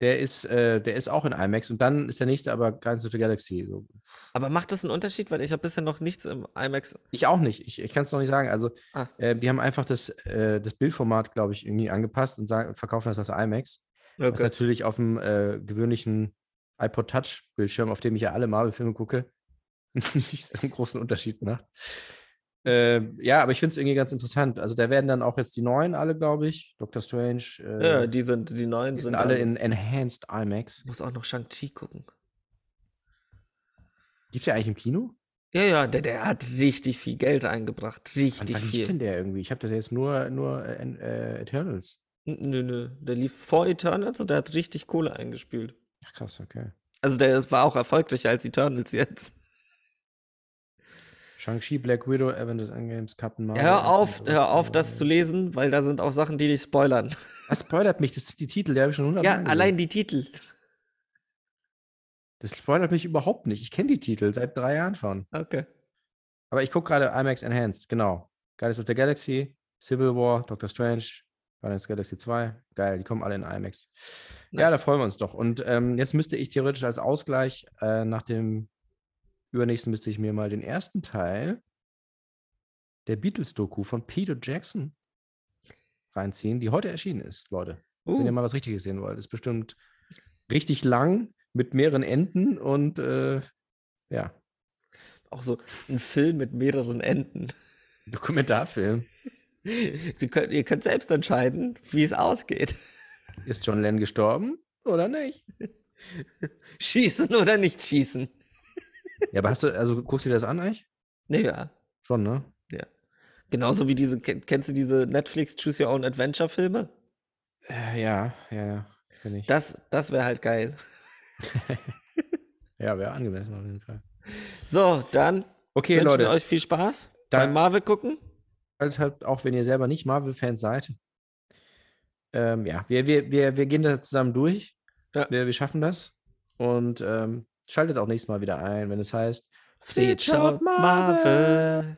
Der ist, äh, der ist auch in IMAX und dann ist der nächste aber Guardians of the Galaxy. So. Aber macht das einen Unterschied? Weil ich habe bisher noch nichts im IMAX. Ich auch nicht. Ich, ich kann es noch nicht sagen. Also, Ah. äh, die haben einfach das, äh, das Bildformat, glaube ich, irgendwie angepasst und sagen, verkaufen das als IMAX. Was Okay. natürlich auf dem äh, gewöhnlichen iPod Touch-Bildschirm, auf dem ich ja alle Marvel-Filme gucke, nicht so einen großen Unterschied macht. Äh, ja, aber ich finde es irgendwie ganz interessant. Also da werden dann auch jetzt die neuen alle, glaube ich. Doctor Strange. Äh, Ja, die sind, die neuen die sind sind alle in Enhanced IMAX. Ich muss auch noch Shang-Chi gucken. Gibt der eigentlich im Kino? Ja, ja, der, der hat richtig viel Geld eingebracht. Richtig viel. denn der irgendwie? Ich habe das jetzt nur, nur äh, äh, Eternals. Nö, nö. Der lief vor Eternals und der hat richtig Kohle eingespielt. Ach krass, okay. Also der war auch erfolgreicher als Eternals jetzt. Shang-Chi, Black Widow, Avengers Endgames, Captain Marvel. Hör auf, hör auf, das zu lesen, weil da sind auch Sachen, die dich spoilern. Das spoilert mich, das sind die Titel, die habe ich schon hundertmal Ja, gesehen. allein die Titel. Das spoilert mich überhaupt nicht. Ich kenne die Titel seit drei Jahren schon. Okay. Aber ich gucke gerade IMAX Enhanced, genau. Guardians of the Galaxy, Civil War, Doctor Strange, Guardians Galaxy 2. Geil, die kommen alle in IMAX. Ja, da Nice. freuen wir uns doch. Und ähm, jetzt müsste ich theoretisch als Ausgleich äh, nach dem übernächsten müsste ich mir mal den ersten Teil der Beatles-Doku von Peter Jackson reinziehen, die heute erschienen ist, Leute. Wenn ihr Uh, mal was Richtiges sehen wollt. Ist bestimmt richtig lang, mit mehreren Enden und äh, ja, Auch so ein Film mit mehreren Enden. Dokumentarfilm. Sie können, ihr könnt selbst entscheiden, wie es ausgeht. Ist John Lennon gestorben oder nicht? Schießen oder nicht schießen. Ja, aber hast du, also guckst du dir das an eigentlich? Naja, Schon, ne? genauso wie diese, ken- kennst du diese Netflix Choose Your Own Adventure Filme? Äh, ja, ja, ja. Ich. Das, das wäre halt geil. Ja, wäre angemessen auf jeden Fall. So, dann Okay, wünschen Leute, wir euch viel Spaß Da- beim Marvel gucken. Halt, halt, auch wenn ihr selber nicht Marvel-Fans seid. Ähm, ja, wir, wir, wir, wir gehen da zusammen durch. Ja. Wir, wir schaffen das. Und ähm, schaltet auch nächstes Mal wieder ein, wenn es heißt Fried schaut Marvel.